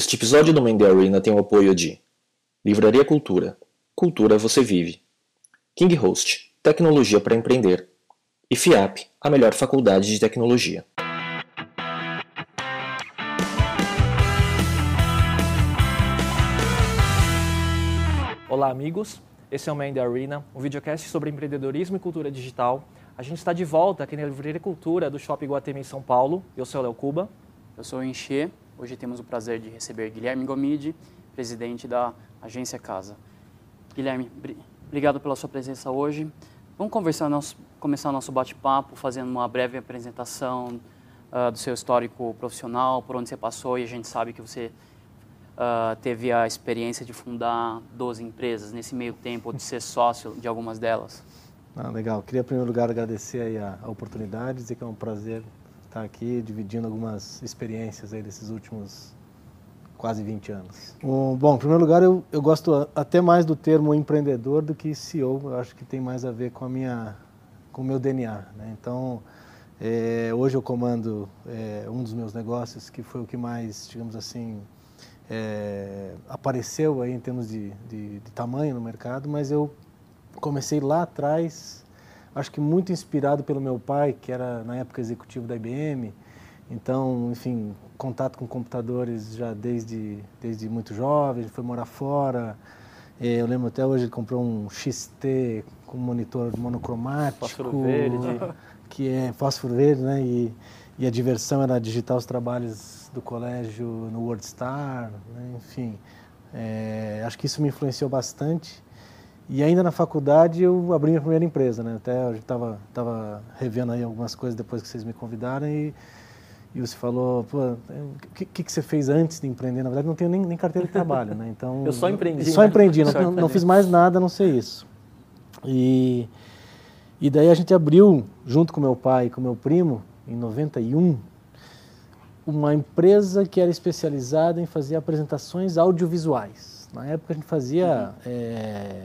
Este episódio do Mendy Arena tem o apoio de Livraria Cultura. Cultura você vive. King Host, tecnologia para empreender. E FIAP, a melhor faculdade de tecnologia. Olá, amigos. Esse é o Mendy Arena, um videocast sobre empreendedorismo e cultura digital. A gente está de volta aqui na Livraria Cultura do Shopping Guatemi em São Paulo. Eu sou o Léo Cuba. Eu sou o Enxê. Hoje temos o prazer de receber Guilherme Gomide, presidente da Agência Casa. Guilherme, obrigado pela sua presença hoje. Vamos conversar nosso, começar nosso bate-papo fazendo uma breve apresentação uh, do seu histórico profissional, por onde você passou e a gente sabe que você uh, teve a experiência de fundar 12 empresas nesse meio tempo, de ser sócio de algumas delas. Ah, legal. Queria, em primeiro lugar, agradecer a, a oportunidade, dizer que é um prazer estar aqui dividindo algumas experiências aí desses últimos quase 20 anos. bom, em primeiro lugar, eu, eu gosto até mais do termo empreendedor do que CEO. Eu acho que tem mais a ver com a minha, com o meu DNA. Né? Então, é, hoje eu comando é, um dos meus negócios que foi o que mais, digamos assim, é, apareceu aí em termos de, de, de tamanho no mercado, mas eu comecei lá atrás acho que muito inspirado pelo meu pai, que era na época executivo da IBM. Então, enfim, contato com computadores já desde, desde muito jovem, foi morar fora. É, eu lembro até hoje ele comprou um XT com monitor monocromático. Fósforo verde. Que é fósforo verde, né? E, e a diversão era digitar os trabalhos do colégio no WordStar, né? enfim. É, acho que isso me influenciou bastante. E ainda na faculdade eu abri minha primeira empresa, né? Até eu estava tava revendo aí algumas coisas depois que vocês me convidaram e, e você falou, pô, o que, que, você fez antes de empreender? Na verdade não tenho nem, nem carteira de trabalho, né? Então, eu só empreendi. Só né? empreendi, não, não, não, fiz mais nada a não ser isso. E, e daí a gente abriu, junto com meu pai e com meu primo, em 91, uma empresa que era especializada em fazer apresentações audiovisuais. Na época a gente fazia... Uhum. É,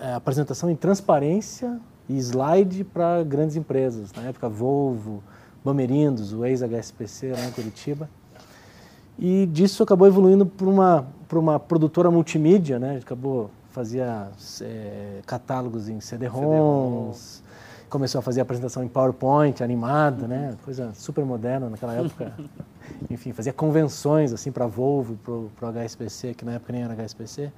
é, apresentação em transparência e slide para grandes empresas. Na época, Volvo, Bamerindos, o ex-HSPC lá em Curitiba. E disso acabou evoluindo para uma, uma produtora multimídia, né? A gente acabou, fazia é, catálogos em CD-ROMs, começou a fazer apresentação em PowerPoint, animada, né? Coisa super moderna naquela época. Enfim, fazia convenções assim para Volvo, para o HSPC, que na época nem era HSPC.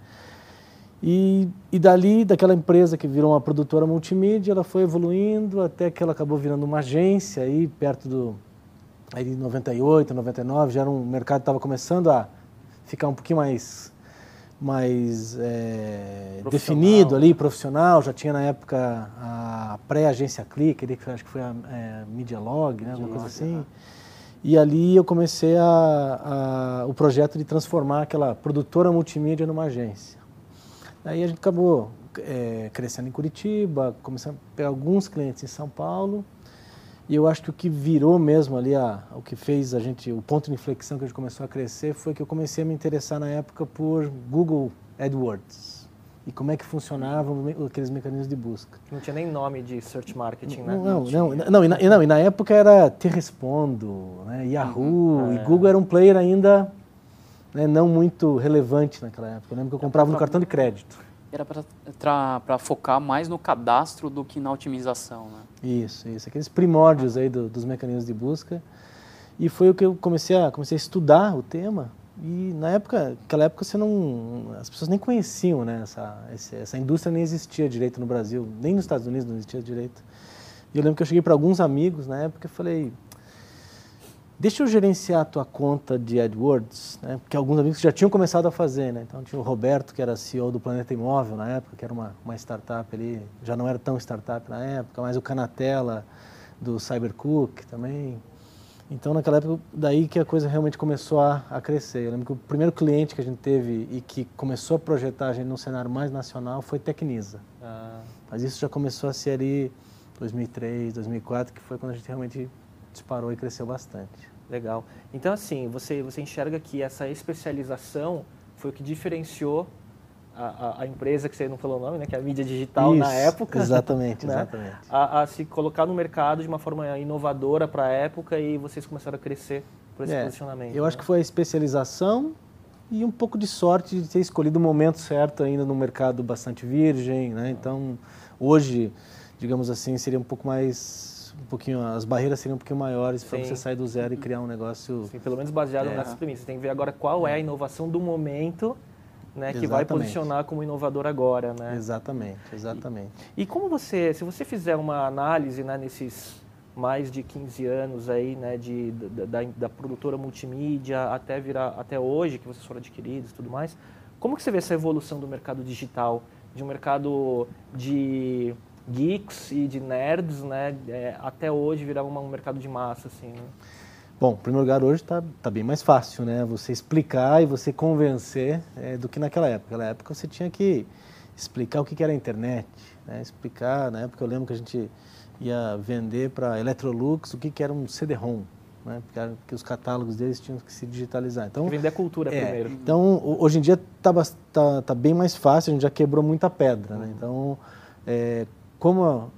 E, e dali, daquela empresa que virou uma produtora multimídia, ela foi evoluindo até que ela acabou virando uma agência aí perto do aí de 98, 99, já era um mercado que estava começando a ficar um pouquinho mais mais é, definido ali, profissional. Já tinha na época a pré-agência Click, que acho que foi a é, Media Log, né, alguma coisa assim. E ali eu comecei a, a, o projeto de transformar aquela produtora multimídia numa agência. Aí a gente acabou é, crescendo em Curitiba, começando a pegar alguns clientes em São Paulo. E eu acho que o que virou mesmo ali, a, o que fez a gente, o ponto de inflexão que a gente começou a crescer foi que eu comecei a me interessar na época por Google AdWords. E como é que funcionavam aqueles mecanismos de busca. Não tinha nem nome de search marketing, né? Não, não, não, não, e na, e na época era Te-Respondo, né, Yahoo, uhum. e é. Google era um player ainda né, não muito relevante naquela época. Eu lembro que eu comprava no cartão de crédito. Era para focar mais no cadastro do que na otimização, né? Isso, isso. Aqueles primórdios aí do, dos mecanismos de busca. E foi o que eu comecei a, comecei a estudar o tema. E na época, naquela época você não, as pessoas nem conheciam, né? Essa, essa indústria nem existia direito no Brasil, nem nos Estados Unidos não existia direito. E eu lembro que eu cheguei para alguns amigos na época e falei, deixa eu gerenciar a tua conta de AdWords, né? porque alguns amigos já tinham começado a fazer, né? Então tinha o Roberto, que era CEO do Planeta Imóvel na época, que era uma, uma startup ali, já não era tão startup na época, mas o Canatela do Cybercook também. Então naquela época, daí que a coisa realmente começou a, a crescer. Eu lembro que o primeiro cliente que a gente teve e que começou a projetar a gente num cenário mais nacional foi Tecnisa. Ah. Mas isso já começou a ser ali 2003, 2004, que foi quando a gente realmente disparou e cresceu bastante. Legal. Então, assim, você, você enxerga que essa especialização foi o que diferenciou a, a, a, empresa que você não falou o nome, né, que é a mídia digital Isso, na época. Exatamente, né, exatamente. A, a, se colocar no mercado de uma forma inovadora para a época e vocês começaram a crescer por esse é, posicionamento. Eu né? acho que foi a especialização e um pouco de sorte de ter escolhido o momento certo ainda no mercado bastante virgem, né? Então, hoje, digamos assim, seria um pouco mais um pouquinho as barreiras seriam um pouquinho maiores para você sair do zero e criar um negócio Sim, pelo menos baseado é. nessas premissas. Tem que ver agora qual é a inovação do momento né, que vai posicionar como inovador agora, né? Exatamente, exatamente. E, e, como você, se você fizer uma análise né, nesses mais de 15 anos aí, né, de, da, da, da, produtora multimídia até virar até hoje que vocês foram adquiridos e tudo mais, como que você vê essa evolução do mercado digital, de um mercado de geeks e de nerds, né, é, até hoje virar um mercado de massa, assim, né? Bom, em primeiro lugar, hoje está tá bem mais fácil, né? Você explicar e você convencer é, do que naquela época. Naquela época você tinha que explicar o que, que era a internet, né? explicar, na época eu lembro que a gente ia vender para Electrolux o que, que era um CD-ROM, né? porque, porque, os catálogos deles tinham que se digitalizar. Então, vender a cultura é, primeiro. Então, hoje em dia está tá, tá bem mais fácil, a gente já quebrou muita pedra. Né? Então, é, como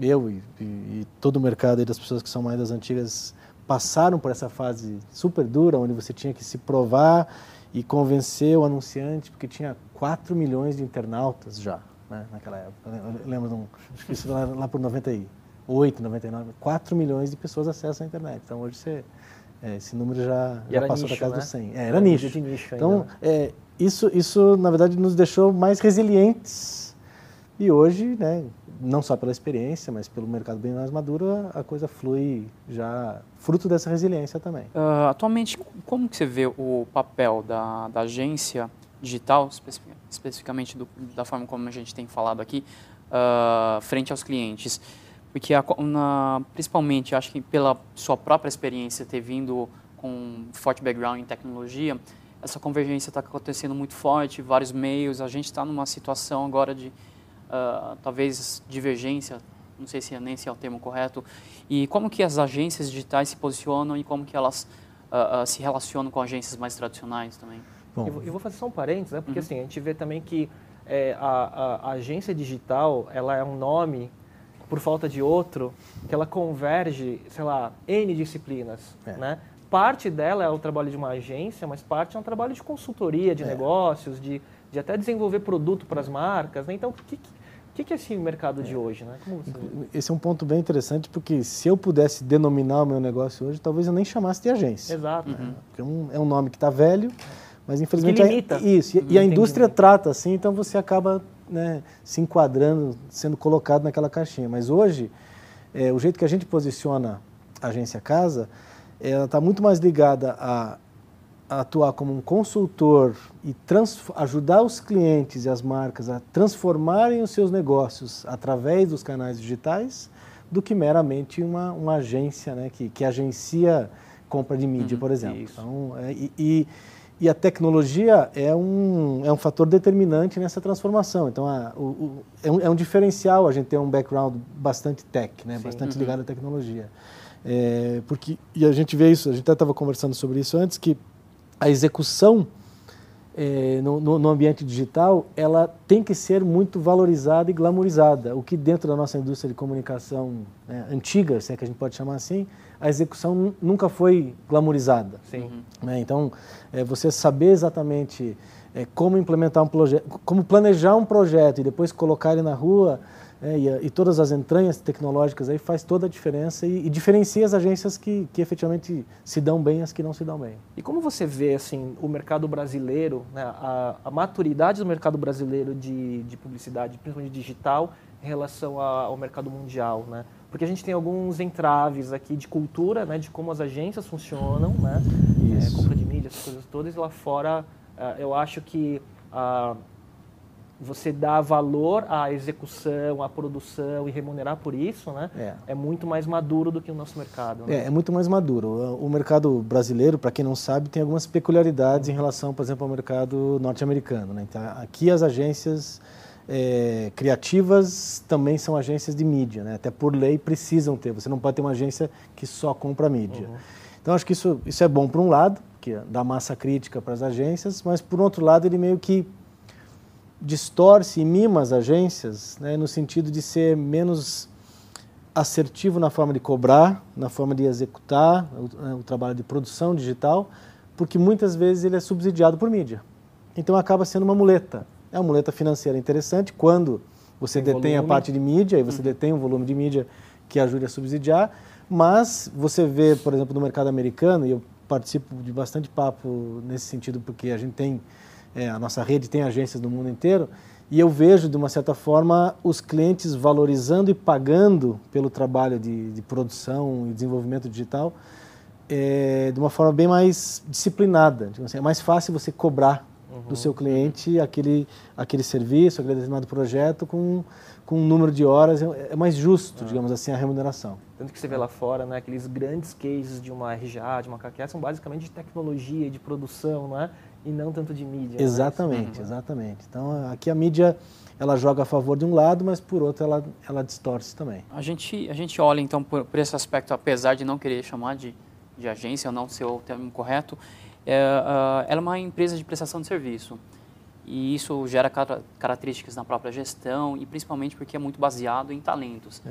eu e, e, e, todo o mercado das pessoas que são mais das antigas passaram por essa fase super dura, onde você tinha que se provar e convencer o anunciante, porque tinha 4 milhões de internautas já, né, naquela época. Eu lembro, de um, acho que isso lá, lá por 98, 99, 4 milhões de pessoas acessam a internet. Então hoje você, é, esse número já, já passou nicho, da casa né? dos 100. É, era, era nicho. nicho então, é, isso, isso, na verdade, nos deixou mais resilientes e hoje, né, não só pela experiência, mas pelo mercado bem mais maduro, a coisa flui já fruto dessa resiliência também. Uh, atualmente, como que você vê o papel da, da agência digital, especificamente do, da forma como a gente tem falado aqui, uh, frente aos clientes? Porque, a, na, principalmente, acho que pela sua própria experiência, ter vindo com um forte background em tecnologia, essa convergência está acontecendo muito forte, vários meios, a gente está numa situação agora de uh, talvez divergência, não sei se é, nem se é o termo correto, e como que as agências digitais se posicionam e como que elas uh, uh, se relacionam com agências mais tradicionais também. Bom. Eu, eu vou fazer só um parênteses, né? porque uhum. assim, a gente vê também que é, a, a, a, agência digital ela é um nome por falta de outro que ela converge, sei lá, N disciplinas, é. né? Parte dela é o trabalho de uma agência, mas parte é um trabalho de consultoria, de é. negócios, de, de até desenvolver produto para as marcas, né? Então, o que, que, que é esse mercado de hoje? Né? Esse é um ponto bem interessante, porque se eu pudesse denominar o meu negócio hoje, talvez eu nem chamasse de agência. Exato. Uhum. Porque é um, é um nome que está velho, mas infelizmente... Que limita. isso, e, e a indústria trata assim, então você acaba né, se enquadrando, sendo colocado naquela caixinha. Mas hoje, é, o jeito que a gente posiciona a agência casa, ela está muito mais ligada a atuar como um consultor e ajudar os clientes e as marcas a transformarem os seus negócios através dos canais digitais do que meramente uma, uma agência né, que, que agencia compra de mídia, uhum, por exemplo. Isso. Então, é, e, e, a tecnologia é um, é um fator determinante nessa transformação. Então, a, o, o, é, um, é, um, diferencial a gente ter um background bastante tech, né, bastante uhum. ligado à tecnologia. É, porque, e a gente vê isso, a gente até estava conversando sobre isso antes, que a execução é, no, no, ambiente digital, ela tem que ser muito valorizada e glamorizada. O que dentro da nossa indústria de comunicação né, antiga, se é que a gente pode chamar assim, a execução nunca foi glamorizada. Sim. Né? Então, é, você saber exatamente é, como implementar um projeto, como planejar um projeto e depois colocar ele na rua é, e, e, todas as entranhas tecnológicas aí faz toda a diferença e, e, diferencia as agências que, que efetivamente se dão bem as que não se dão bem. E como você vê assim o mercado brasileiro, né, a, a, maturidade do mercado brasileiro de, de publicidade, principalmente digital, em relação a, ao mercado mundial, né? Porque a gente tem alguns entraves aqui de cultura, né, de como as agências funcionam, né? É, compra de mídia, essas coisas todas. E lá fora, uh, eu acho que uh, você dá valor à execução, à produção e remunerar por isso, né? É, é muito mais maduro do que o nosso mercado. Né? É, é muito mais maduro. O mercado brasileiro, para quem não sabe, tem algumas peculiaridades em relação, por exemplo, ao mercado norte-americano. Né? Então, aqui as agências é, criativas também são agências de mídia, né? Até por lei precisam ter. Você não pode ter uma agência que só compra mídia. Uhum. Então acho que isso, isso é bom por um lado, que dá massa crítica para as agências, mas por outro lado ele meio que distorce e mima as agências, né, no sentido de ser menos assertivo na forma de cobrar, na forma de executar o, né, o trabalho de produção digital, porque muitas vezes ele é subsidiado por mídia. Então acaba sendo uma muleta. É uma muleta financeira interessante quando você tem detém volume. a parte de mídia e você uhum. detém um volume de mídia que ajude a subsidiar, mas você vê, por exemplo, no mercado americano, e eu participo de bastante papo nesse sentido porque a gente tem, é, a nossa rede tem agências no mundo inteiro, e eu vejo, de uma certa forma, os clientes valorizando e pagando pelo trabalho de, de produção e desenvolvimento digital é, de uma forma bem mais disciplinada. Assim, é mais fácil você cobrar uhum. do seu cliente aquele, aquele serviço, aquele determinado projeto com, com um número de horas. É, é mais justo, uhum. digamos assim, a remuneração. Tanto que você vê lá fora, né, aqueles grandes cases de uma RGA, de uma KQA, são basicamente de tecnologia, de produção, não é? E não tanto de mídia. Né? Exatamente, né? exatamente. Então aqui a mídia ela joga a favor de um lado, mas por outro ela, ela distorce também. A gente, a gente olha então por, por esse aspecto, apesar de não querer chamar de, de agência, ou não ser o termo correto, é, uh, ela é uma empresa de prestação de serviço. E isso gera características na própria gestão e principalmente porque é muito baseado em talentos. É.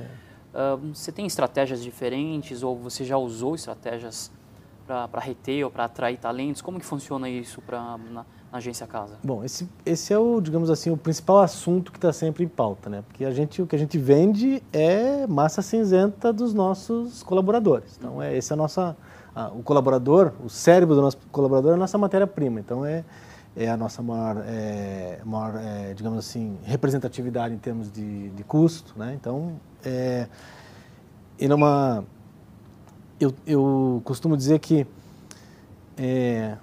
Uh, você tem estratégias diferentes ou você já usou estratégias para reter ou para atrair talentos? Como que funciona isso pra, na, na, agência Casa? Bom, esse, esse é o, digamos assim, o principal assunto que está sempre em pauta, né? Porque a gente, o que a gente vende é massa cinzenta dos nossos colaboradores. Então, é, esse é a nossa, a, o colaborador, o cérebro do nosso colaborador é a nossa matéria-prima. Então, é, é a nossa maior, é, maior é, digamos assim, representatividade em termos de, de custo, né? Então, é, e numa eu, eu costumo dizer que é,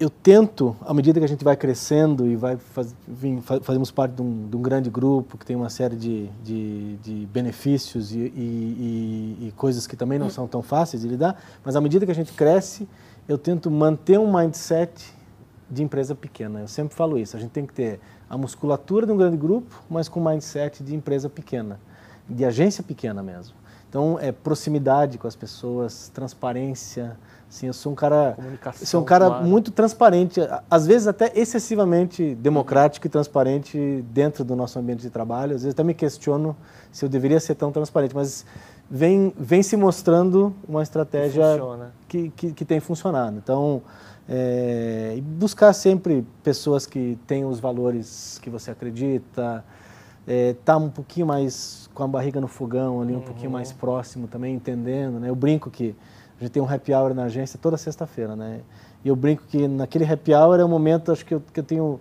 eu tento, à medida que a gente vai crescendo e vai faz, vim, fazemos parte de um, de um, grande grupo que tem uma série de, de, de benefícios e, e, e, e, coisas que também não são tão fáceis de lidar, mas à medida que a gente cresce, eu tento manter um mindset de empresa pequena. Eu sempre falo isso. A gente tem que ter a musculatura de um grande grupo, mas com mindset de empresa pequena, de agência pequena mesmo. Então, é proximidade com as pessoas, transparência. Assim, eu sou um cara, sou um cara claro. muito transparente, às vezes até excessivamente democrático e transparente dentro do nosso ambiente de trabalho. Às vezes até me questiono se eu deveria ser tão transparente, mas vem, vem se mostrando uma estratégia que, que, que, tem funcionado. Então, é, buscar sempre pessoas que têm os valores que você acredita, é, tá um pouquinho mais com a barriga no fogão ali, um uhum. pouquinho mais próximo também, entendendo, né? Eu brinco que a gente tem um happy hour na agência toda sexta-feira, né? E eu brinco que naquele happy hour é o momento, acho que eu, que eu tenho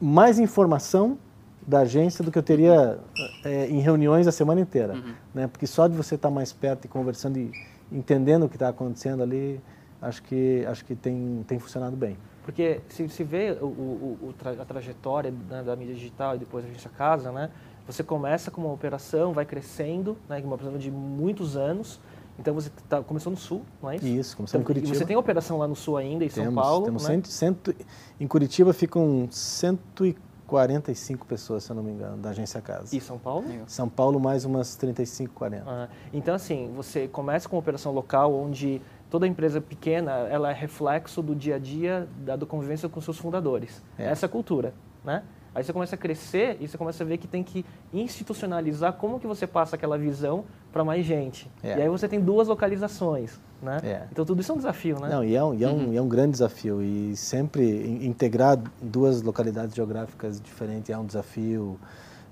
mais informação da agência do que eu teria é, em reuniões a semana inteira, uhum. né? Porque só de você estar tá mais perto e conversando e entendendo o que está acontecendo ali, acho que acho que tem tem funcionado bem. Porque se, se vê o, o, o tra, a trajetória né, da mídia digital e depois a agência casa, né? Você começa com uma operação, vai crescendo, né, uma operação de muitos anos. Então você tá, começou no Sul, não é isso? Isso, começou então, em Curitiba. E você tem operação lá no Sul ainda, em temos, São Paulo? Temos né? cento, cento, em Curitiba ficam 145 pessoas, se eu não me engano, da agência Casa. E São Paulo? São Paulo mais umas 35, 40. Ah, então assim, você começa com uma operação local onde toda empresa pequena ela é reflexo do dia a dia da, convivência com seus fundadores. É. Essa cultura, né? Aí você começa a crescer e você começa a ver que tem que institucionalizar como que você passa aquela visão para mais gente. É. E aí você tem duas localizações, né? É. Então tudo isso é um desafio, né? Não, e é um, e é um, uhum. é um grande desafio. E sempre integrar duas localidades geográficas diferentes é um desafio.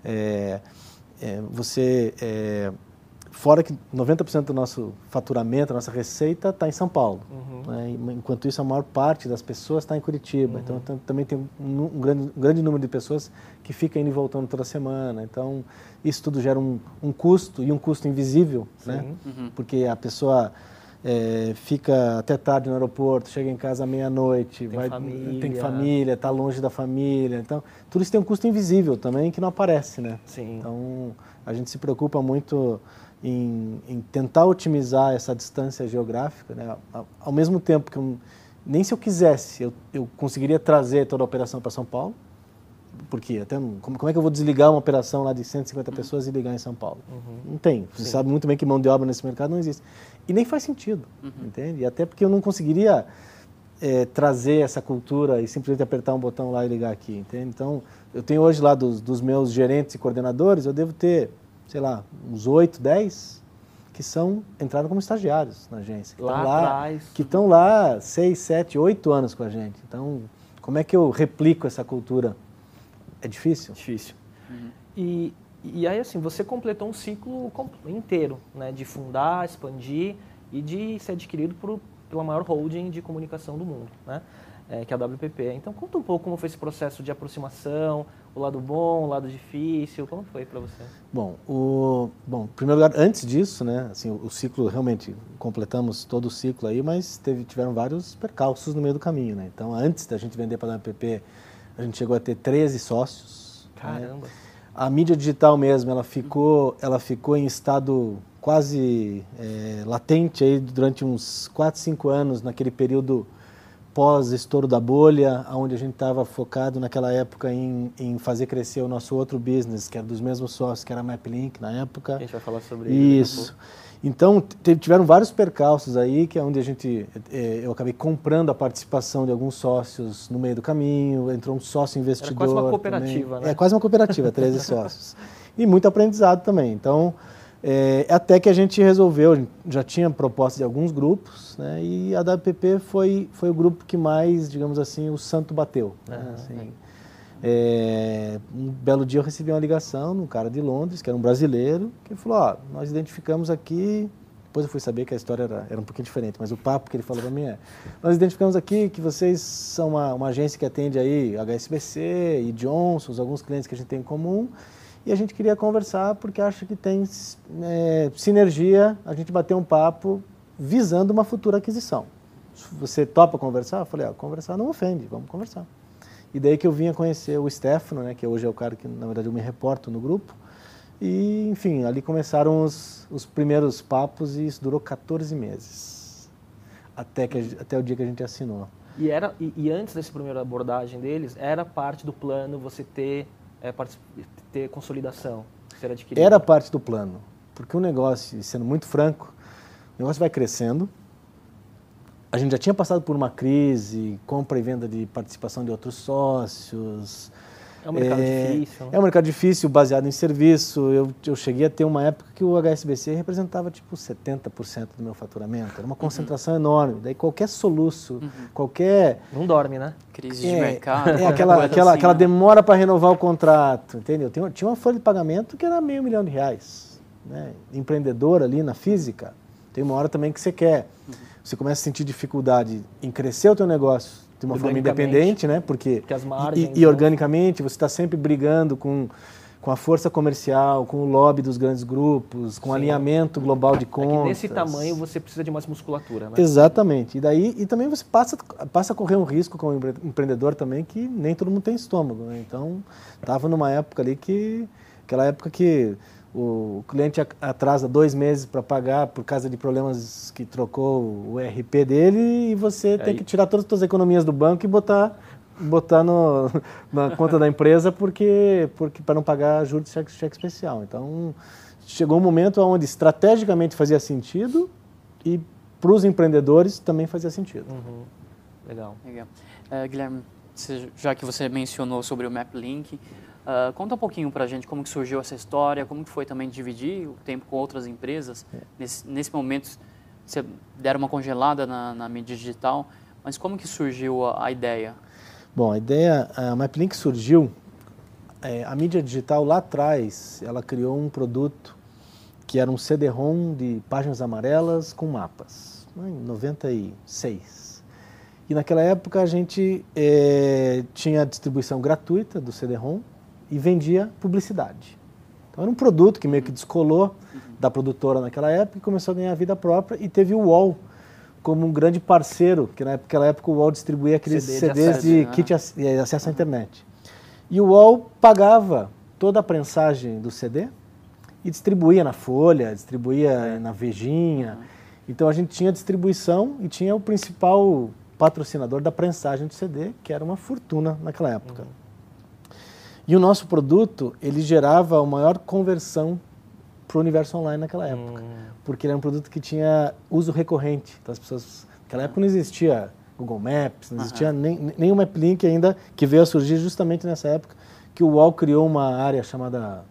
É, é você é, Fora que 90% do nosso faturamento, da nossa receita está em São Paulo. Uhum. Né? Enquanto isso, a maior parte das pessoas está em Curitiba. Uhum. Então, também tem um, um, grande, um, grande, número de pessoas que ficam indo e voltando toda semana. Então, isso tudo gera um, um custo, e um custo invisível, né? Uhum. Porque a pessoa é, fica até tarde no aeroporto, chega em casa meia-noite, vai família. tem família, está longe da família. Então, tudo isso tem um custo invisível também que não aparece, né? Sim. Então, a gente se preocupa muito em, em, tentar otimizar essa distância geográfica, né? ao mesmo tempo que eu, nem se eu quisesse eu, eu conseguiria trazer toda a operação para São Paulo, porque até como, como, é que eu vou desligar uma operação lá de 150 uhum. pessoas e ligar em São Paulo? Uhum. Não tem. Você Sim. sabe muito bem que mão de obra nesse mercado não existe. E nem faz sentido, uhum. entende? E até porque eu não conseguiria é, trazer essa cultura e simplesmente apertar um botão lá e ligar aqui, entende? Então, eu tenho hoje lá dos, dos meus gerentes e coordenadores, eu devo ter sei lá, uns 8, 10, que são entraram como estagiários na agência. Que Lá estão atrás. Que estão lá seis, sete, oito anos com a gente. Então, como é que eu replico essa cultura? É difícil? Difícil. E, e aí, assim, você completou um ciclo inteiro, né? De fundar, expandir e de ser adquirido por, pela maior holding de comunicação do mundo, né? É, que é a WPP. Então, conta um pouco como foi esse processo de aproximação, o lado bom, o lado difícil, como foi para você? Bom, o, bom, em primeiro lugar, antes disso, né, assim, o, o ciclo realmente completamos todo o ciclo aí, mas teve, tiveram vários percalços no meio do caminho, né? Então, antes da gente vender para a WPP, a gente chegou a ter 13 sócios. né? Caramba. A mídia digital mesmo, ela ficou, ela ficou em estado quase é, latente aí durante uns 4, 5 anos, naquele período pós-estouro da bolha, onde a gente estava focado naquela época em, em fazer crescer o nosso outro business, que era dos mesmos sócios, que era a MapLink na época. A gente vai falar sobre a Isso. Então, tiveram vários percalços aí, que é onde a gente, eh, eu acabei comprando a participação de alguns sócios no meio do caminho, entrou um sócio investidor. quase uma também. cooperativa, né? É quase uma cooperativa, 13 sócios. E muito aprendizado também. Então, eh, até que a gente resolveu, já tinha proposta de alguns grupos, né, e a WPP foi, foi o grupo que mais, digamos assim, o santo bateu. né, assim. É, um belo dia eu recebi uma ligação de um cara de Londres, que era um brasileiro, que falou, ó, nós identificamos aqui, depois eu fui saber que a história era, era um pouquinho diferente, mas o papo que ele falou para mim é, nós identificamos aqui que vocês são uma, uma agência que atende aí HSBC e Johnson's, alguns clientes que a gente tem em comum, e a gente queria conversar porque acha que tem é, sinergia, a gente bater um papo visando uma futura aquisição. Você topa conversar? Eu falei, ó, conversar não ofende, vamos conversar. E daí que eu vinha conhecer o Stefano, né, que hoje é o cara que, na verdade, eu me reporto no grupo. E, enfim, ali começaram os, os primeiros papos e isso durou 14 meses. Até, que, até o dia que a gente assinou. E, era, e, e antes dessa primeira abordagem deles, era parte do plano você ter, é, ter consolidação, ser adquirido? Era parte do plano. Porque o negócio, sendo muito franco, o negócio vai crescendo. A gente já tinha passado por uma crise, compra e venda de participação de outros sócios. É um mercado difícil, né? É um mercado difícil, baseado em serviço. Eu, eu cheguei a ter uma época que o HSBC representava tipo 70% do meu faturamento. Era uma concentração enorme. Daí qualquer soluço, qualquer Não dorme, né? Crise de é, mercado. é aquela, aquela, assim, aquela né? demora para renovar o contrato, entendeu? Tinha, tinha uma folha de pagamento que era meio milhão de reais. Né? Empreendedor ali na física, tem uma hora também que você quer. Você começa a sentir dificuldade em crescer o teu negócio de uma forma independente, né? Porque, Porque as e- margens, e, né? organicamente você está sempre brigando com com a força comercial, com o lobby dos grandes grupos, com o alinhamento global de É contas. que nesse tamanho você precisa de mais musculatura, né? Exatamente. E daí e também você passa, passa a correr um risco como empre- empreendedor também que nem todo mundo tem estômago. Né? Então estava numa época ali que aquela época que o cliente a- atrasa dois meses para pagar por causa de problemas que trocou o RP dele e você tem Aí- que tirar todas as suas economias do banco e botar botar no, na conta da empresa porque porque para não pagar juros de cheque, cheque especial. Então chegou um momento onde estrategicamente fazia sentido e para os empreendedores também fazia sentido. Uhum. Legal. Legal. Eh, Guilherme, já que você mencionou sobre o MapLink, ah, conta um pouquinho para a gente como que surgiu essa história, como que foi também dividir o tempo com outras empresas. Nesse, nesse momento, você deram uma congelada na, na mídia digital, mas como que surgiu a, a ideia? Bom, a ideia, a MapLink surgiu, é, a mídia digital lá atrás, ela criou um produto que era um CD-ROM de páginas amarelas com mapas, né, em 96. E naquela época a gente é, tinha a distribuição gratuita do CD-ROM e vendia publicidade. Então era um produto que meio que descolou da produtora naquela época e começou a ganhar vida própria e teve o UOL como um grande parceiro, que naquela época o UOL distribuía aqueles CD de CDs acesso, de né? kit ac- eh, acesso à internet. E o UOL pagava toda a prensagem do CD e distribuía na Folha, distribuía na Vejinha. Então a gente tinha distribuição e tinha o principal patrocinador da prensagem do CD, que era uma fortuna naquela época. E o nosso produto, ele gerava a maior conversão para o universo online naquela época. Porque ele era um produto que tinha uso recorrente. Então as pessoas... Naquela época não existia Google Maps, não existia nem, nem o MapLink ainda, que veio a surgir justamente nessa época, que o UOL criou uma área chamada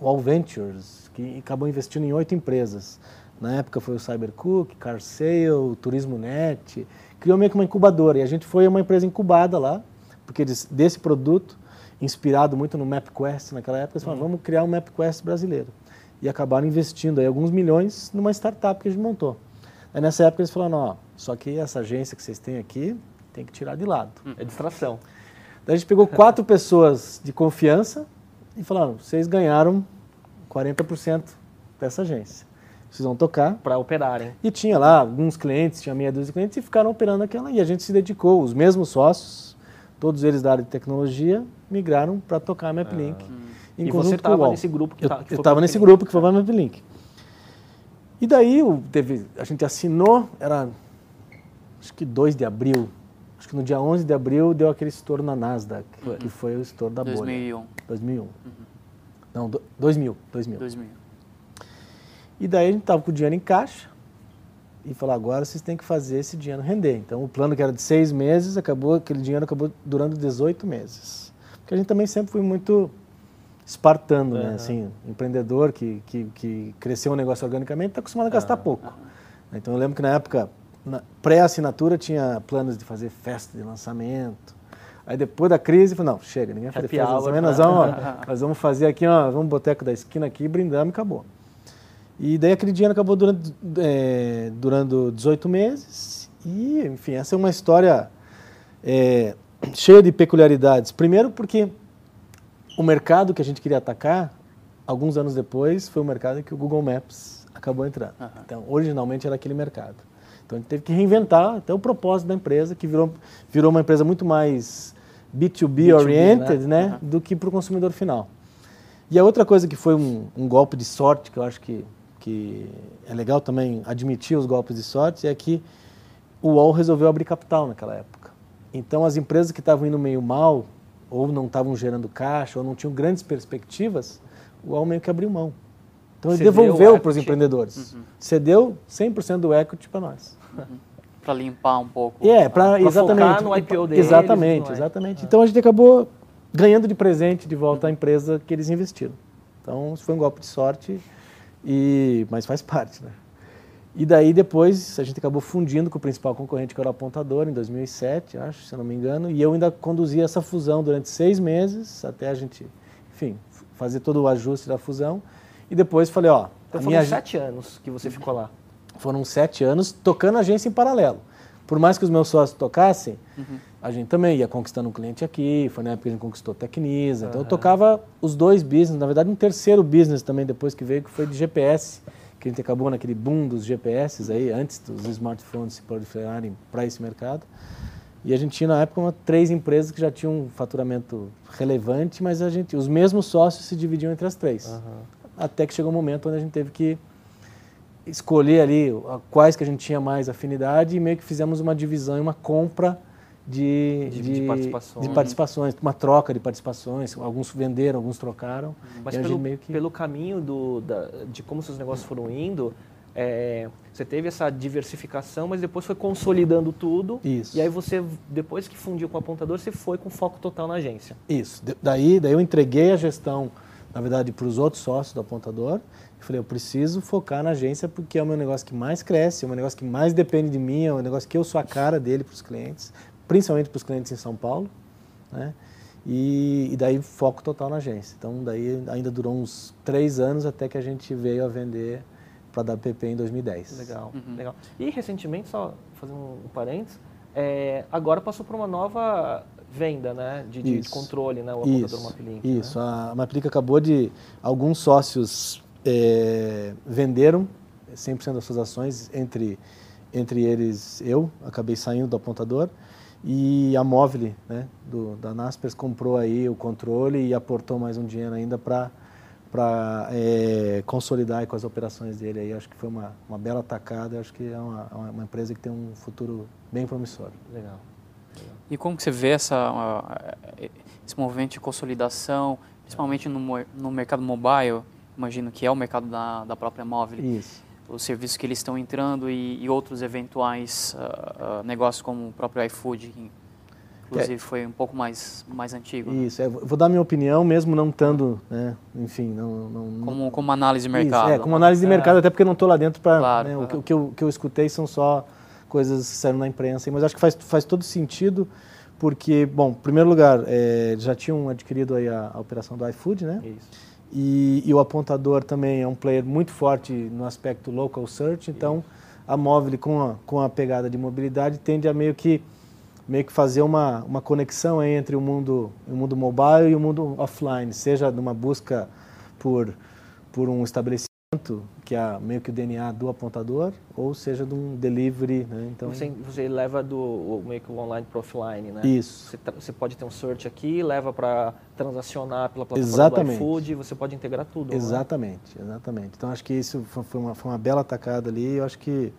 UOL Ventures, que acabou investindo em oito empresas Na época foi o Cybercook, CarSale, Turismo Net, criou meio que uma incubadora. E a gente foi uma empresa incubada lá, porque desse produto, inspirado muito no MapQuest naquela época, eles falaram, vamos criar um MapQuest brasileiro. E acabaram investindo aí alguns milhões numa startup que a gente montou. Aí nessa época eles falaram, ó, só que essa agência que vocês têm aqui, tem que tirar de lado. É distração. Daí a gente pegou quatro pessoas de confiança e falaram, vocês ganharam 40% dessa agência. Vocês vão tocar. Para operarem. E tinha lá alguns clientes, tinha meia dúzia de clientes e ficaram operando aquela. E a gente se dedicou, os mesmos sócios, todos eles da área de tecnologia, migraram para tocar a MapLink. Ah. e você estava nesse grupo que, eu, tá, Eu estava nesse grupo que foi para a MapLink. E daí teve, a gente assinou, era acho que 2 de abril. Acho que no dia 11 de abril deu aquele estouro na Nasdaq, uhum. que foi o estouro da 2001. bolha. 2001. Uhum. Não, do, 2000, 2000. 2000. E daí a gente estava com o dinheiro em caixa e falou, agora vocês têm que fazer esse dinheiro render. Então o plano que era de seis meses, acabou, aquele dinheiro acabou durando 18 meses. Porque a gente também sempre foi muito espartano, uhum. né? Assim, empreendedor que, que, que cresceu um negócio organicamente está acostumado a gastar uhum. pouco. Então eu lembro que na época, pré-assinatura, tinha planos de fazer festa de lançamento. Aí depois da crise, falei, não, chega, ninguém vai fazer festa de lançamento, nós vamos, nós vamos fazer aqui, ó, vamos boteco da esquina aqui, brindamos e acabou. E daí aquele dinheiro acabou durando, é, durando 18 meses. E, enfim, essa é uma história é, cheia de peculiaridades. Primeiro porque o mercado que a gente queria atacar, alguns anos depois, foi o mercado que o Google Maps acabou entrando. Uhum. Então, originalmente era aquele mercado. Então, a gente teve que reinventar até o propósito da empresa, que virou, virou uma empresa muito mais B2B, B2B oriented né? né? Uhum. do que para o consumidor final. E a outra coisa que foi um, um golpe de sorte, que eu acho que que é legal também admitir os golpes de sorte, é que o UOL resolveu abrir capital naquela época. Então, as empresas que estavam indo meio mal, ou não estavam gerando caixa, ou não tinham grandes perspectivas, o UOL meio que abriu mão. Então, ele Cedeu devolveu para os empreendedores. Uhum. Cedeu 100% do equity para nós. Uhum. Para limpar um pouco. É, para exatamente. no IPO deles. Exatamente, exatamente. Então, a gente acabou ganhando de presente de volta a empresa que eles investiram. Então, isso foi um golpe de sorte e, mas faz parte, né? E daí depois a gente acabou fundindo com o principal concorrente, que era o Apontador, em 2007, acho, se eu não me engano. E eu ainda conduzi essa fusão durante seis meses, até a gente, enfim, fazer todo o ajuste da fusão. E depois falei, ó... Então foram minha... sete anos que você ficou lá. Foram sete anos tocando a agência em paralelo. Por mais que os meus sócios tocassem, uhum. A gente também ia conquistando um cliente aqui, foi na época que a gente conquistou Tecnisa. Uhum. Então eu tocava os dois business, na verdade um terceiro business também depois que veio, que foi de GPS, que a gente acabou naquele boom dos GPS aí, antes dos smartphones se proliferarem para esse mercado. E a gente tinha na época uma, três empresas que já tinham um faturamento relevante, mas a gente, os mesmos sócios se dividiam entre as três. Uhum. Até que chegou um momento onde a gente teve que escolher ali quais que a gente tinha mais afinidade e meio que fizemos uma divisão e uma compra de, de, de, participações. de, participações. uma troca de participações. Alguns venderam, alguns trocaram. Mas pelo, que... pelo caminho do, da, de como seus negócios foram indo, é, você teve essa diversificação, mas depois foi consolidando tudo. Isso. E aí você, depois que fundiu com o apontador, você foi com foco total na agência. Isso. Daí, daí eu entreguei a gestão, na verdade, para os outros sócios do apontador eu falei, eu preciso focar na agência porque é o meu negócio que mais cresce, é o meu negócio que mais depende de mim, é o negócio que eu sou a cara dele para os clientes, principalmente para os clientes em São Paulo, né? E, e, daí foco total na agência. Então daí ainda durou uns três anos até que a gente veio a vender para a WPP em 2010. Legal, uhum. legal. E recentemente, só fazendo um parênteses, é, agora passou por uma nova venda, né, de, de, de controle, né, o apontador Maplink. Isso, né? a Maplink acabou de alguns sócios é, venderam 100% das suas ações, entre, entre eles eu, acabei saindo do apontador, e a Móvel, né, do, da Naspers, comprou aí o controle e aportou mais um dinheiro ainda para para é, consolidar com as operações dele aí. Acho que foi uma, uma bela atacada, acho que é uma, uma empresa que tem um futuro bem promissor. Legal. Legal. E como que você vê essa, esse movimento de consolidação, principalmente no, no mercado mobile? imagino que é o mercado da, da própria móvel. Isso. Os serviços que eles estão entrando e, e outros eventuais uh, uh, negócios como o próprio iFood. inclusive é. foi um pouco mais, mais antigo. Né? Isso, né? é, vou dar minha opinião, mesmo não estando, né, enfim, não... não como, como análise de mercado. Isso, é, como análise de é. mercado, até porque não estou lá dentro para... Claro, né, o, que, o, que eu, que eu escutei são só coisas que saíram na imprensa, mas acho que faz, faz todo sentido, porque, bom, em primeiro lugar, é, já tinham adquirido aí a, a operação do iFood, né? Isso. E, e, o apontador também é um player muito forte no aspecto local search, então a móvel com a, com a pegada de mobilidade tende a meio que meio que fazer uma, uma conexão entre o mundo o mundo mobile e o mundo offline, seja numa busca por por um estabelecimento que é meio que o DNA do apontador, ou seja, de um delivery. Né? Então, você, você leva do meio que o online para offline, né? Isso. Você, você, pode ter um search aqui, leva para transacionar pela plataforma exatamente. do iFood, você pode integrar tudo. É? Exatamente, né? exatamente. Então acho que isso foi uma, foi uma bela atacada ali. Eu acho que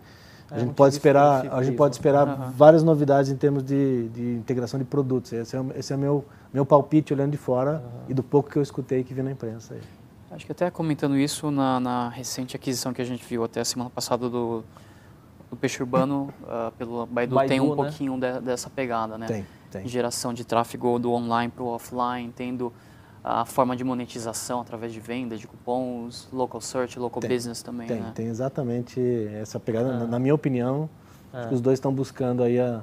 a é, gente pode esperar, a gente pode esperar uhum. várias novidades em termos de, de integração de produtos. Esse é, esse é meu meu palpite olhando de fora uhum. e do pouco que eu escutei que vi na imprensa. Aí. Acho que até comentando isso na, na, recente aquisição que a gente viu até a semana passada do, do peixe urbano uh, pelo Baidu, Baidu, tem um né? pouquinho de, dessa pegada, né? Tem, tem. Geração de tráfego do online para o offline, tendo a forma de monetização através de venda, de cupons, local search, local tem, business também, tem, né? Tem exatamente essa pegada. Na, na, minha opinião, é. os dois estão buscando aí a...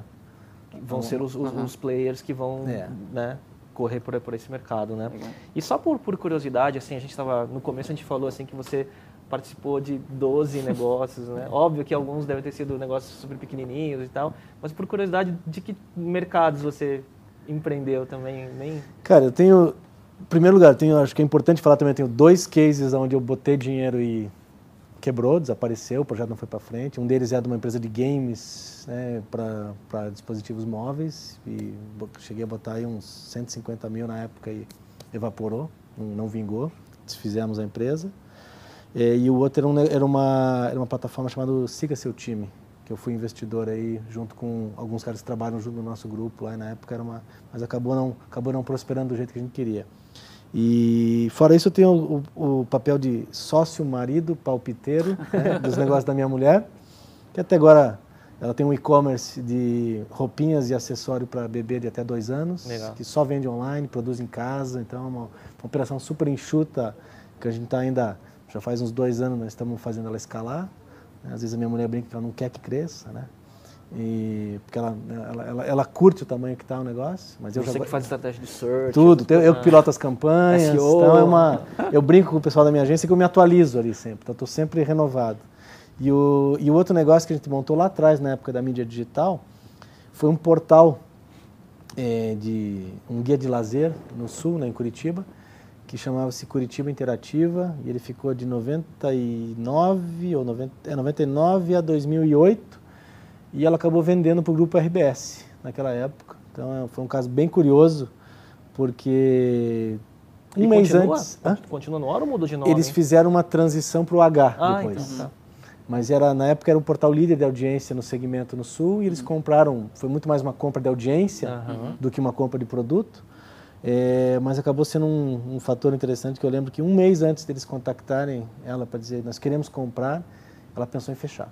Vão ser os, os, os players que vão, é. né? Correr por, por esse mercado, né? Legal. E só por, por curiosidade, assim, a gente estava no começo a gente falou assim que você participou de 12 negócios, né? Óbvio que alguns devem ter sido negócios super pequenininhos e tal, mas por curiosidade, de que mercados você empreendeu também? Nem... Cara, eu tenho, em primeiro lugar, tenho, acho que é importante falar também, tenho dois cases onde eu botei dinheiro e quebrou, desapareceu, o projeto não foi para frente. Um deles é de uma empresa de games né, para dispositivos móveis e cheguei a botar aí uns 150 mil na época e evaporou, não vingou, desfizemos a empresa. E o outro era, um, uma, era uma plataforma chamada Siga Seu Time, que eu fui investidor aí junto com alguns caras que trabalham junto no nosso grupo lá na época, era uma, mas acabou não, acabou não prosperando do jeito que a gente queria. E fora isso eu tenho o, o papel de sócio, marido, palpiteiro né, dos negócios da minha mulher, que até agora ela tem um e-commerce de roupinhas e acessório para bebê de até dois anos, Legal. que só vende online, produz em casa. Então é uma, uma operação super enxuta, que a gente está ainda, já faz uns dois anos, nós estamos fazendo ela escalar. Às vezes a minha mulher brinca que ela não quer que cresça, né? E, porque ela, ela, ela, ela curte o tamanho que está o negócio. Mas eu Você já, que faz estratégia de search. Tudo. Eu, eu piloto as campanhas. SEO. Então é uma, eu brinco com o pessoal da minha agência que eu me atualizo ali sempre. Então estou sempre renovado. E o, e o outro negócio que a gente montou lá atrás, na época da mídia digital, foi um portal é, de um guia de lazer no sul, né, em Curitiba, que chamava-se Curitiba Interativa, e ele ficou de 99 ou 90, é, 99 a 2008, e ela acabou vendendo para o grupo RBS naquela época. Então é, foi um caso bem curioso, porque um e mês continua? antes. Continua no ar ou mudou de nome? Eles fizeram uma transição para o H ah, depois. Então, tá. Mas era, na época era um portal líder de audiência no segmento no Sul e eles uhum. compraram, foi muito mais uma compra de audiência uhum. do que uma compra de produto. É, mas acabou sendo um, um, fator interessante que eu lembro que um mês antes deles contactarem ela para dizer nós queremos comprar, ela pensou em fechar.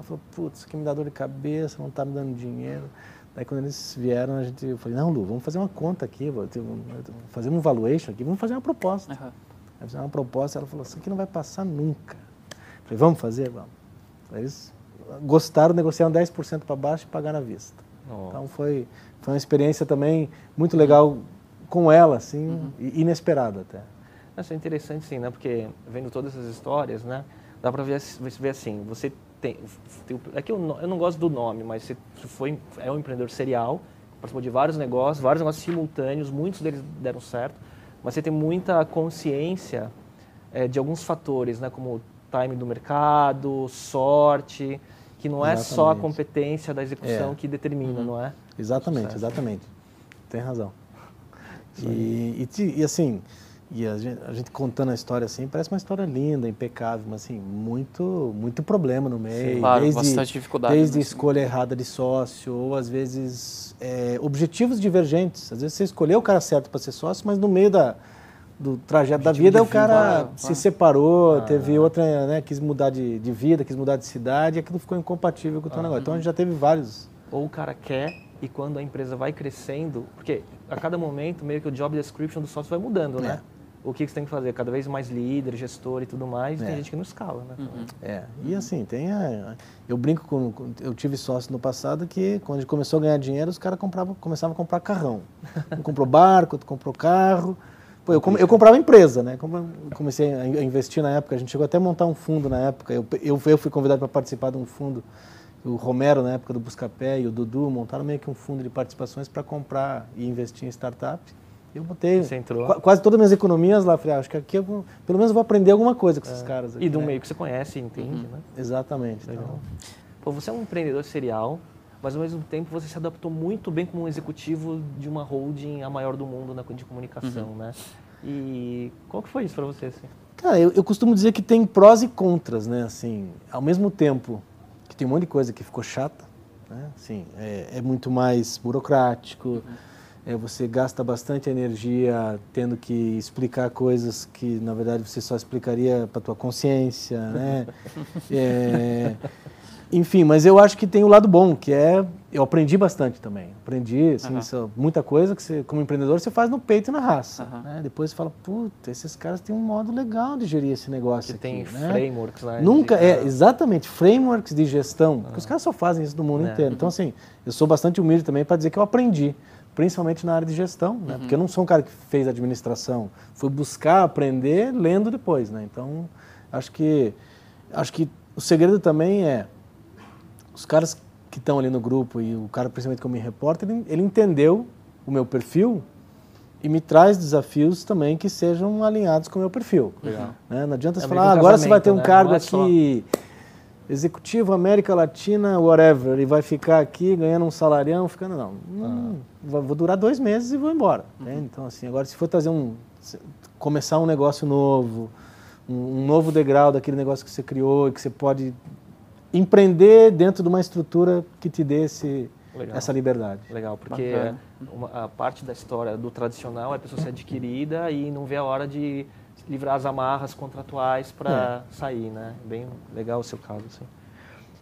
Ela falou, putz, isso aqui me dá dor de cabeça, não está me dando dinheiro. Daí quando eles vieram, a gente, eu falei, não Lu, vamos fazer uma conta aqui, vamos fazer um valuation aqui, vamos fazer uma proposta. Uhum. Aí fizeram uma proposta, ela falou, isso aqui não vai passar nunca. Falei, vamos fazer? Vamos. Eles gostaram, negociaram 10% para baixo e pagaram à vista. Oh. Então foi, foi uma experiência também muito legal com ela, assim, uhum. inesperada até. Isso é interessante, sim, né? Porque vendo todas essas histórias, né? Dá para ver, ver assim, você tem, tem é que eu, eu não gosto do nome, mas você foi é um empreendedor serial, participou de vários negócios, vários negócios simultâneos, muitos deles deram certo, mas você tem muita consciência é, de alguns fatores, né? Como time do mercado, sorte, que não é exatamente. só a competência da execução é. que determina, uhum. não é? Exatamente, exatamente. Tem razão. E, e, e, assim, e a gente, a gente, contando a história assim, parece uma história linda, impecável, mas assim, muito, muito problema no meio. Sim, claro, desde, bastante dificuldade. Desde escolha errada de sócio, ou às vezes é, objetivos divergentes. Às vezes você escolheu o cara certo para ser sócio, mas no meio da, do trajeto da vida, o cara se separou, ah, teve outra, né, quis mudar de, de, vida, quis mudar de cidade, e aquilo ficou incompatível com o teu ah, negócio. Então a gente já teve vários. Ou o cara quer e quando a empresa vai crescendo, porque a cada momento meio que o job description do sócio vai mudando, né? É. O que, que você tem que fazer? Cada vez mais líder, gestor e tudo mais, É. tem gente que não escala, né? É, e assim, tem a, eu brinco com, com- eu tive sócio no passado que quando a gente começou a ganhar dinheiro, os caras começavam a comprar carrão. Um comprou barco, outro comprou carro. Pô, eu, eu comprava empresa, né? Comecei a in- a investir na época, a gente chegou até a montar um fundo na época. Eu, eu, eu fui convidado para participar de um fundo. O Romero, na época do Buscapé, e o Dudu montaram meio que um fundo de participações para comprar e investir em startup. Eu botei Você entrou? qua- quase todas as minhas economias lá. Falei, ah, acho que aqui eu pelo menos vou aprender alguma coisa com esses caras. aqui, É. E do né? meio que você conhece, entende, né? Exatamente. Legal. Então, Pô, você é um empreendedor serial, mas ao mesmo tempo você se adaptou muito bem como um executivo de uma holding a maior do mundo na de comunicação, né? E qual que foi isso para você? Assim? Cara, eu, eu costumo dizer que tem prós e contras, né? Assim, ao mesmo tempo que tem um monte de coisa que ficou chata, né? Assim, é, é muito mais burocrático, é, você gasta bastante energia tendo que explicar coisas que, na verdade, você só explicaria para tua consciência, né? É, enfim, mas eu acho que tem o lado bom, que é eu aprendi bastante também. Aprendi assim, Aham. só- muita coisa que você, como empreendedor, você faz no peito e na raça. Aham. né? Depois você fala, puta, esses caras têm um modo legal de gerir esse negócio Que aqui. tem né? frameworks, né? Nunca, de- é, exatamente, frameworks de gestão, porque os caras só fazem isso no mundo É. inteiro. Então, assim, eu sou bastante humilde também para dizer que eu aprendi, principalmente na área de gestão, né? Porque eu não sou um cara que fez administração, fui buscar aprender lendo depois, né? Então, acho que, acho que o segredo também é os caras que estão ali no grupo e o cara principalmente que eu me reporto, ele, ele entendeu o meu perfil e me traz desafios também que sejam alinhados com o meu perfil. Né? Não adianta É você meio falar, ah, agora você vai ter um né? cargo é só- aqui, executivo América Latina, whatever, e vai ficar aqui ganhando um salarião, ficando, não, não vou vou durar dois meses e vou embora. entende? Então, assim, agora se for trazer um, começar um negócio novo, um, um novo degrau daquele negócio que você criou e que você pode empreender dentro de uma estrutura que te dê esse, Legal. essa liberdade. Legal, porque uma- a parte da história do tradicional é a pessoa ser adquirida e não vê a hora de livrar as amarras contratuais para sair, né? Bem legal o seu caso, assim.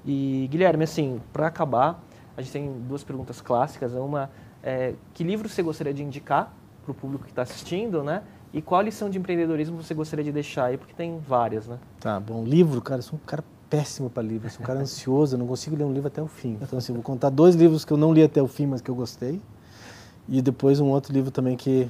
E Guilherme, assim, para acabar, a gente tem duas perguntas clássicas. Uma é que livro você gostaria de indicar para o público que está assistindo, né? E qual lição de empreendedorismo você gostaria de deixar aí? Porque tem várias, né? Tá, bom, livro, cara, eu sou um cara péssimo para livro, eu sou um cara ansioso, eu não consigo ler um livro até o fim. Então, assim, vou contar dois livros que eu não li até o fim, mas que eu gostei. E depois um outro livro também que.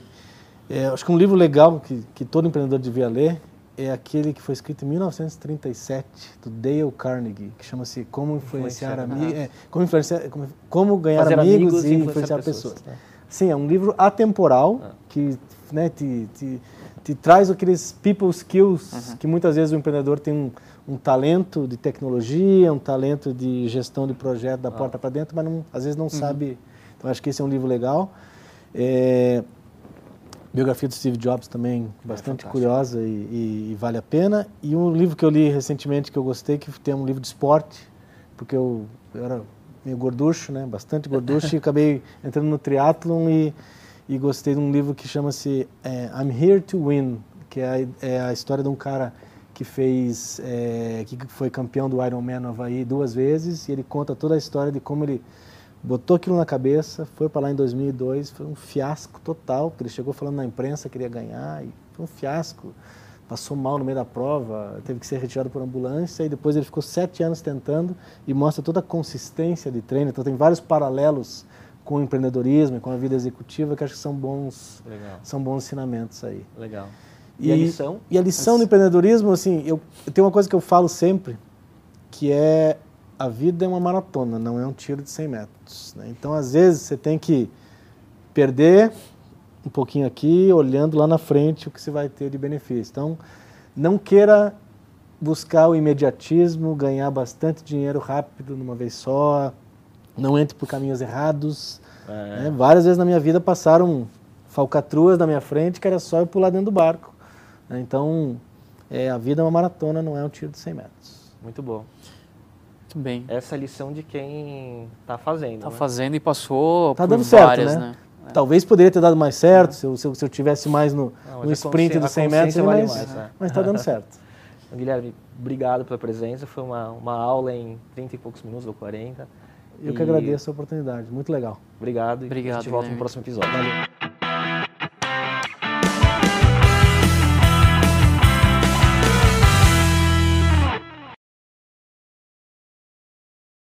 É, acho que um livro legal que, que todo empreendedor devia ler é aquele que foi escrito em 1937, do Dale Carnegie, que chama-se Como Influenciar, Amigos. É, como, influenciar, como, como Ganhar Fazer Amigos, e Influenciar Pessoas. né? Sim, é um livro atemporal Ah. que né, te, te, te traz aqueles people skills que muitas vezes o empreendedor tem um, um talento de tecnologia, um talento de gestão de projeto da porta para dentro, mas não- às vezes não sabe. Então acho que esse é um livro legal. É, biografia do Steve Jobs também bastante fantástico. curiosa e, e- e vale a pena. E um livro que eu li recentemente que eu gostei, que tem um livro de esporte, porque eu, eu era meio gorducho, né? Bastante gorducho e acabei entrando no triatlon e, e gostei de um livro que chama-se é, I'm Here to Win, que é a, é a história de um cara que fez, é, que foi campeão do Ironman no Havaí duas vezes e ele conta toda a história de como ele botou aquilo na cabeça, foi para lá em 2002, foi um fiasco total, porque ele chegou falando na imprensa que queria ganhar e foi um fiasco. Passou mal no meio da prova, teve que ser retirado por ambulância e depois ele ficou sete anos tentando e mostra toda a consistência de treino. Então tem vários paralelos com o empreendedorismo e com a vida executiva que acho que são bons, Legal, são bons ensinamentos aí. legal. E, a lição? E a lição do empreendedorismo, assim, eu, eu tenho uma coisa que eu falo sempre, que é a vida é uma maratona, não é um tiro de 100 metros. né? Então, às vezes, você tem que perder um pouquinho aqui, olhando lá na frente o que você vai ter de benefício. Então, não queira buscar o imediatismo, ganhar bastante dinheiro rápido numa vez só, não entre por caminhos errados. É, né? Várias vezes na minha vida passaram falcatruas na minha frente que era só eu pular dentro do barco. né? Então, é, a vida é uma maratona, não é um tiro de 100 metros. Muito bom. Muito bem. Essa é a lição de quem está fazendo. Tá né? fazendo e passou Tá por dando certo, várias, né? né? Talvez poderia ter dado mais certo se eu, se eu, se eu tivesse mais no, Não, no sprint dos a 100 metros, vale mas, mais, né? mas tá dando certo. Guilherme, obrigado pela presença. Foi uma, uma aula em 30 e poucos minutos ou 40. Eu E- que agradeço a oportunidade, muito legal. Obrigado. e Obrigado, A gente volta Guilherme. no próximo episódio. Valeu.